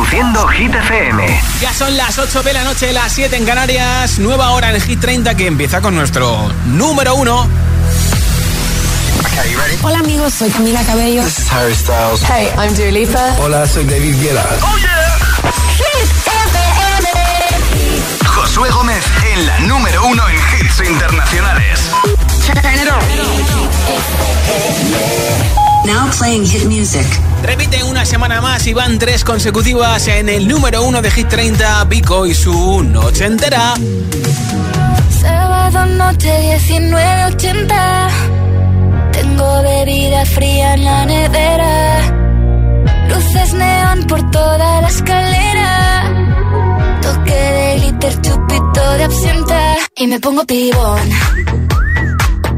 Reproduciendo Hit FM. Ya son las 8 de la noche, las 7 en Canarias. Nueva hora en Hit 30 que empieza con nuestro número 1. Hola amigos, soy Camila Cabello. This is Harry Styles. Hey, I'm Dua Lipa. Hola, soy David Guetta. Oh yeah. Josué Gómez en la número 1 en hits internacionales. Now playing hit music. Repite una semana más y van tres consecutivas en el número uno de Hit 30, Vico y su noche entera. Sábado noche 1980. Tengo bebida fría en la nevera. Luces neón por toda la escalera. Toque de glitter, chupito de absenta. Y me pongo pibón.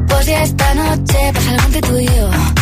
Pues ya esta noche pasa algo entre tú y yo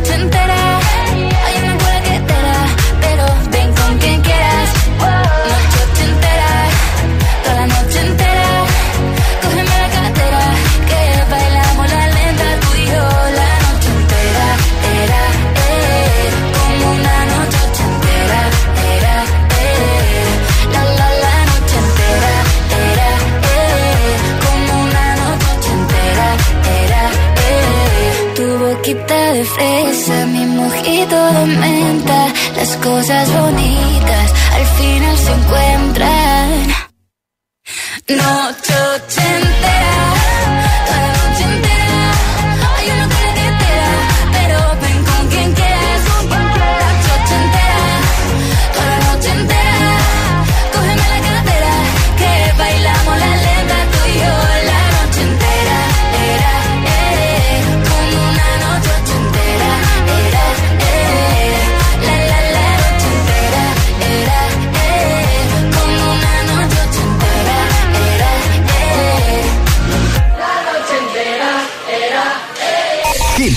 Las cosas bonitas al final se encuentran. Noche entera,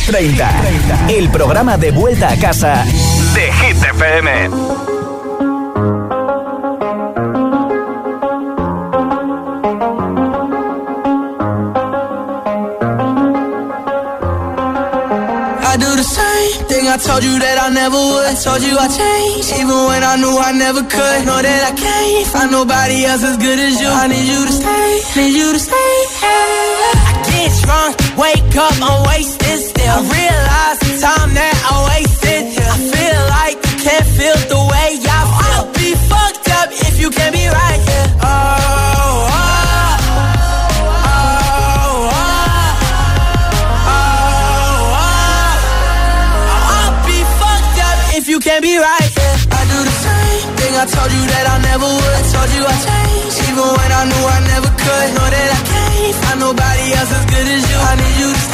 30, el programa de vuelta a casa de Hit FM. I do the same thing I told you that I never would. I told you I changed, even when I knew I never could. Know that I can't find nobody else as good as you. I need you to stay, need you to stay. I get drunk, wake up, I'm wasted. I realize the time that I wasted. I feel like you can't feel the way I feel. I'll be fucked up if you can't be right here. Oh, oh, oh, oh, oh, oh. You can't be right here. I do the same thing I told you that I never would. I told you I changed, even when I knew I never could. Know that I can't find nobody else as good as you. I need you to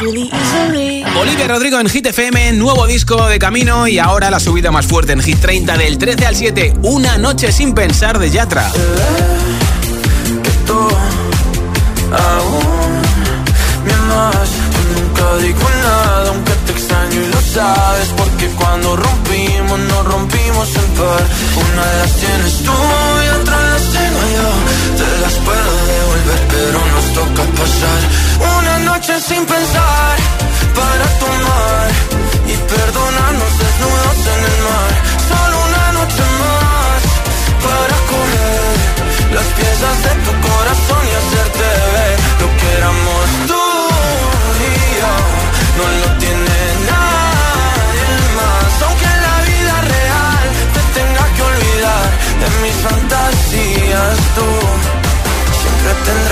Olivia Rodrigo en Hit FM, nuevo disco de camino y ahora la subida más fuerte en Hit 30 del 13 al 7, Una noche sin pensar de Yatra. nunca digo nada, aunque te extraño y lo sabes, porque cuando rompimos, nos rompimos en par. Una de las tienes tú y otra las tengo yo. Te las puedo devolver, pero nos toca pasar una noche sin pensar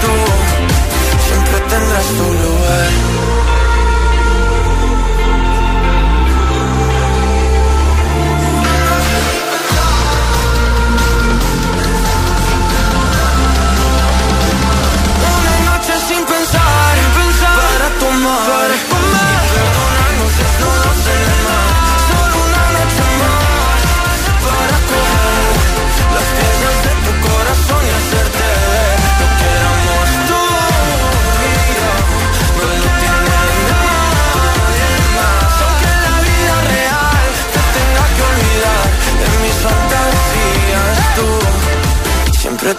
tú siempre tendrás tu lugar.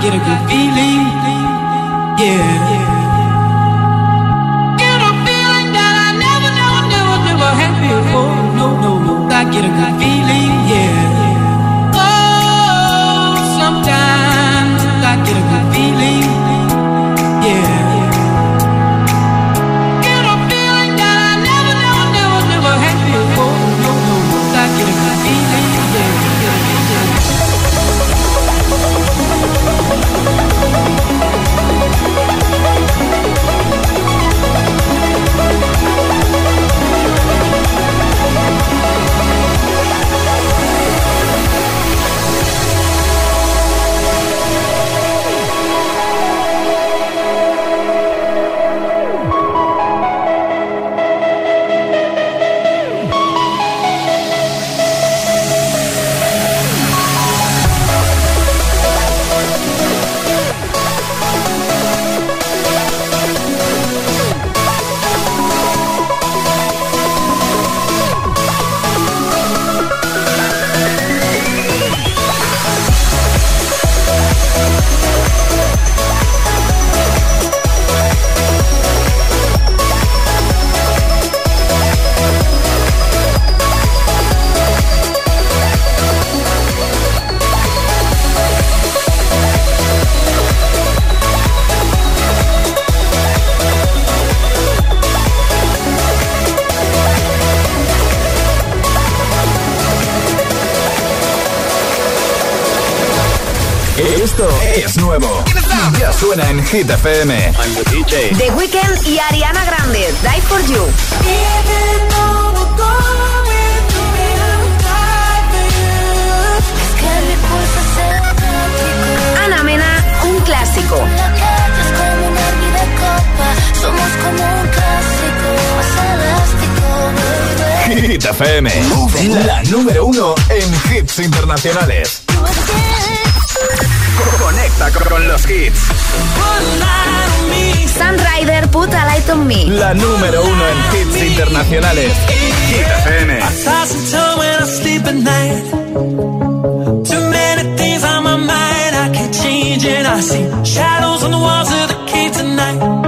get a good feeling. Yeah. Get a feeling that I never, never, never, never had before. No, no, no, I get a good feeling. Eh, esto es nuevo. Ya suena en Hit FM. I'm the DJ. Weeknd y Ariana Grande. Die for You. Ana Mena, un clásico. Hit FM, la número uno en hits internacionales. Con los hits. Sunrider, Put a Light on Me. La número uno en hits internacionales. Hit FM. Too many things on my mind, I can't change and I see shadows on the walls of the cave tonight.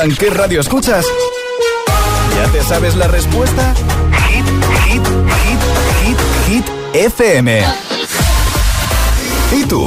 Preguntan qué radio escuchas, ¿ya te sabes la respuesta? Hit, hit, hit, hit, hit, FM. ¿Y tú?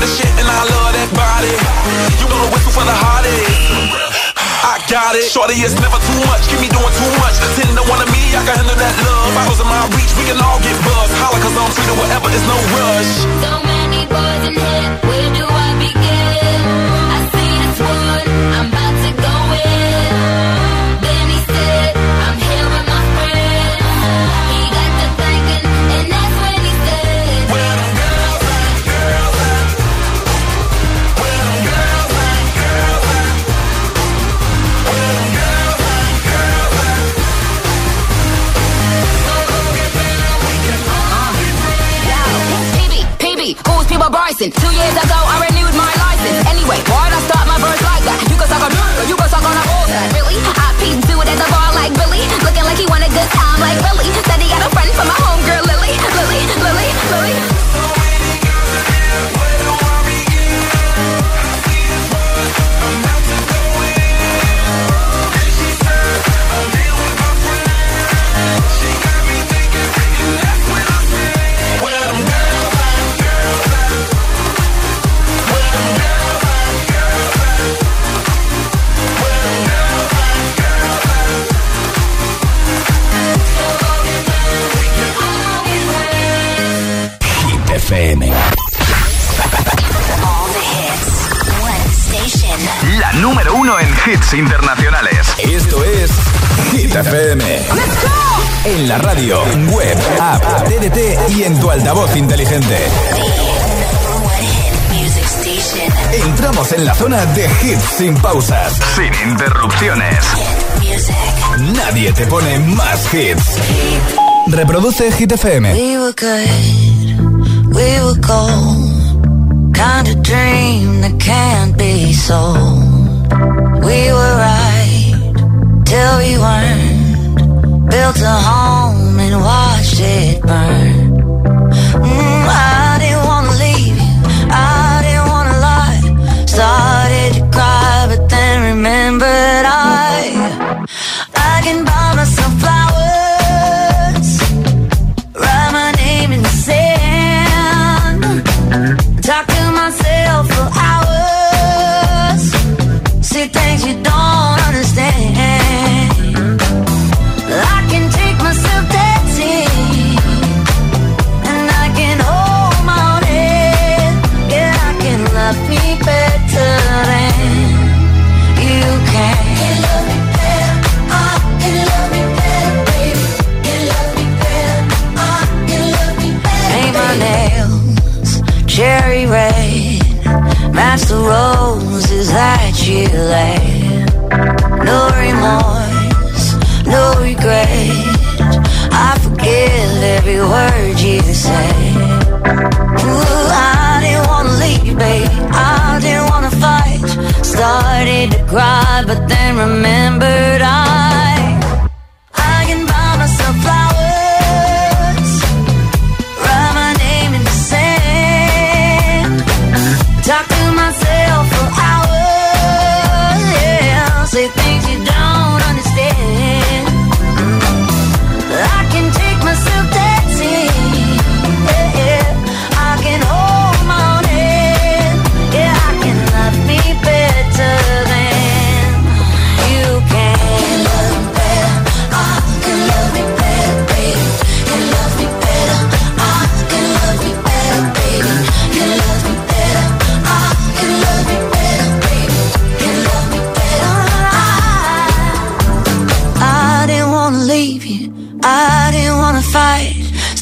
to shit and I love that body. You wanna whistle for the hottest. I got it. Shorty is never too much. Keep me doing too much. Ten to one of me, I can handle that love. Bottles in my reach, we can all get buzzed. Holla, cause I'm treated whatever, There's no rush. So many boys in here, where do I begin? I see this one, I'm about to go in. In Two years en la zona de hits sin pausas, sin interrupciones. Nadie te pone más hits. Reproduce Hit FM. We were good, we were gold. Kind of dream that can't be sold. We were right till we weren't. Built a home and watched it burn.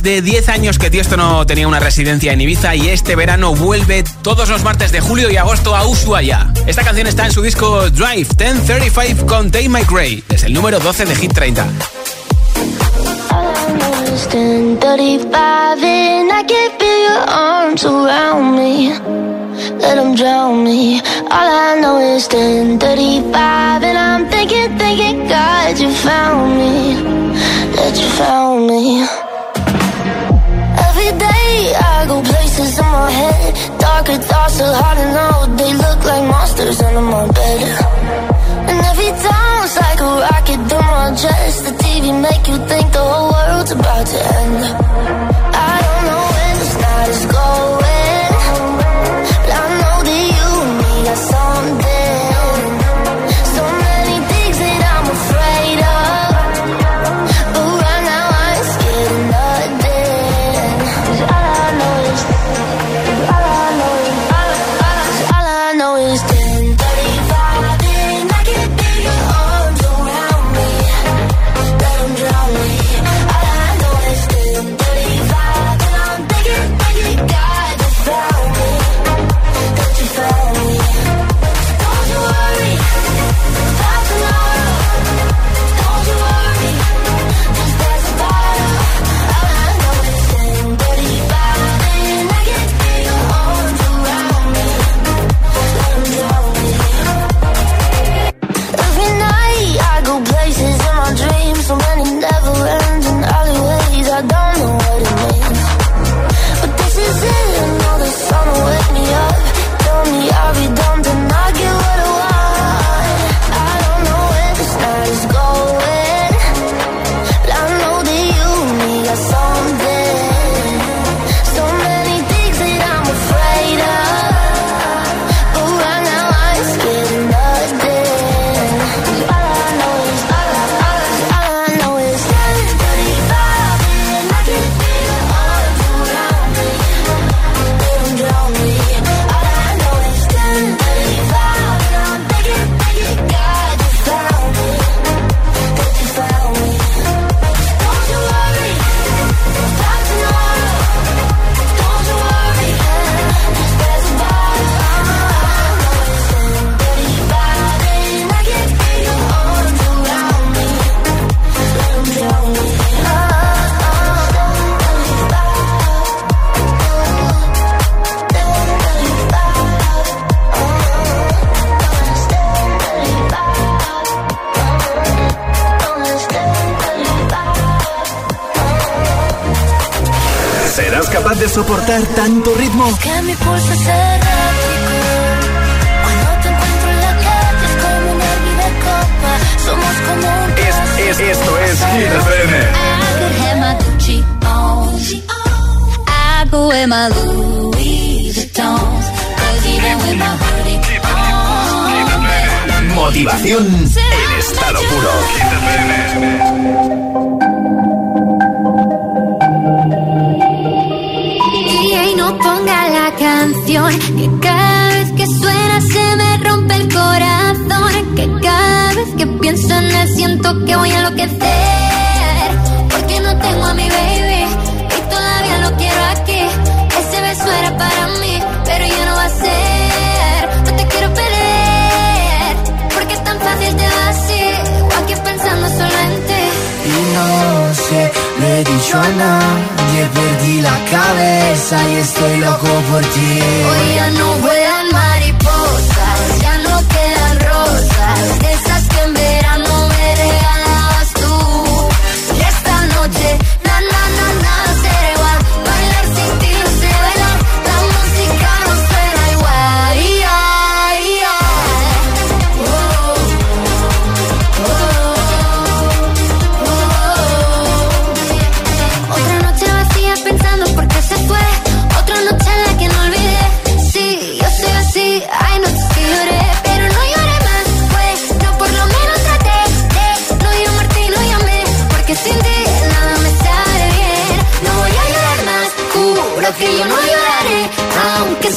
Más de 10 años que Tiesto no tenía una residencia en Ibiza y este verano vuelve todos los martes de julio y agosto a Ushuaia. Esta canción está en su disco Drive 1035 con Dave McRae. Es el número 12 de Hit 30. Almost 10:35 and I can feel your arms around me. Let them drown me. All I know is 10:35 and I'm thinking, thinking, God, you found me. That you found me. Darker thoughts are hard to know. They look like monsters under my bed. And every time it's like a rocket through my chest. The TV make you think the whole world's about to end. Capaz de soportar tanto ritmo? Que mi pulso es errático. Cuando te encuentro en la calle es como un hervir de copa. Somos como un Es, es, esto es Hit FM. I could have my Gucci on. I go with my Louis Vuittons. 'Cause even with my hoodie on. Motivación en estado puro. Que cada vez que suena se me rompe el corazón que cada vez que pienso en él siento que voy a enloquecer porque no tengo a mi baby y todavía lo quiero aquí. Ese beso era para mí pero ya no va a ser. No te quiero perder porque es tan fácil vas así aquí pensando solo en ti Y no sé, he dicho a nadie, perdí la cabeza y estoy loco por ti. Hoy ya no vuelan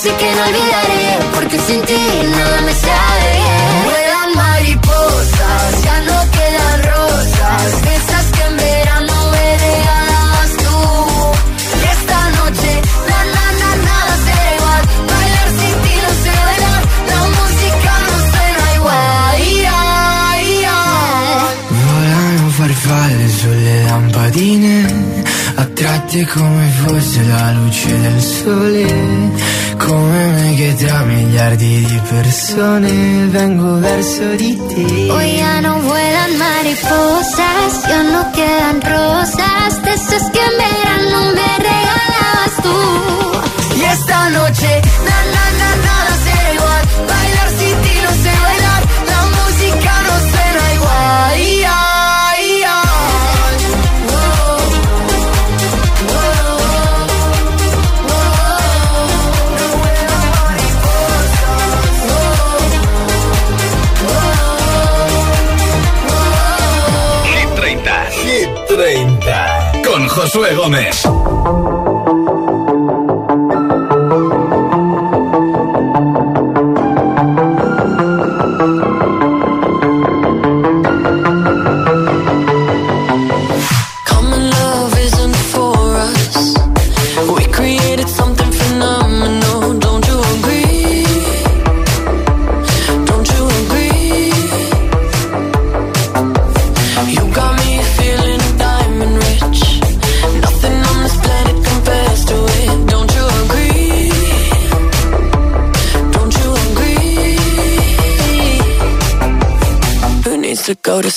Sé que no olvidaré. Porque sin ti nada me sale bien. Vuelan mariposas, ya no quedan rosas. Esas que en verano me tú. Y esta noche, na na na nada será igual. Bailar sin ti no sé bailar. La música no suena igual. Ya, ya. Volano farfalle sulle lampadine, attratte come fosse la luce persone vengo verso di. Hoy ya no vuelan mariposas, ya no quedan rosas, Josué Gómez.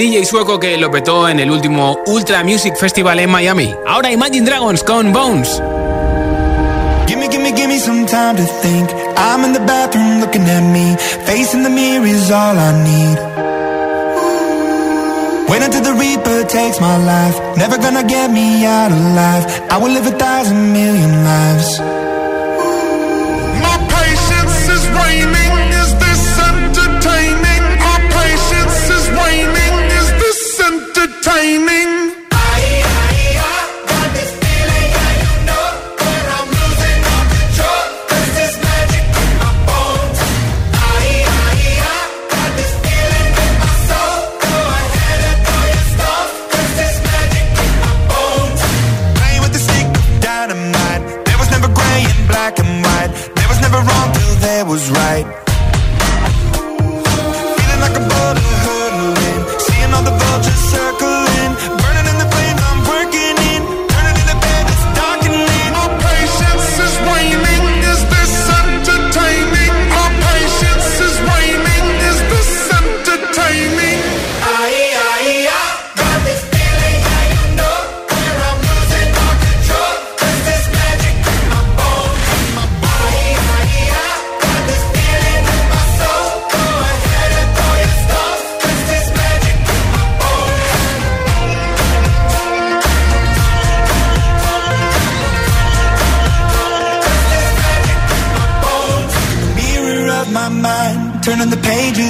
DJ sueco que lo petó en el último Ultra Music Festival en Miami. Ahora Imagine Dragons con Bones. Gimme, gimme, gimme some time to think. I'm in the bathroom looking at me. Facing the mirror is all I need. Wait until the Reaper takes my life. Never gonna get me out alive. I will live a thousand million lives. was right.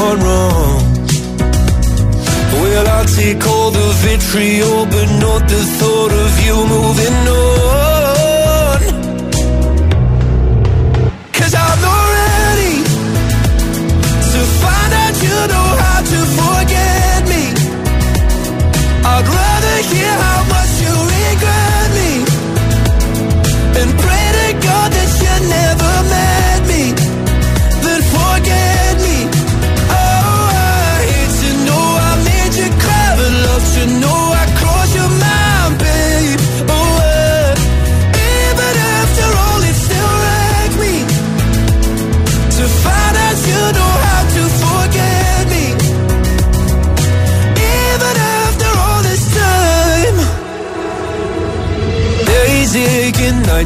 gone wrong. Well, I take all the vitriol, but not the thought of you moving on.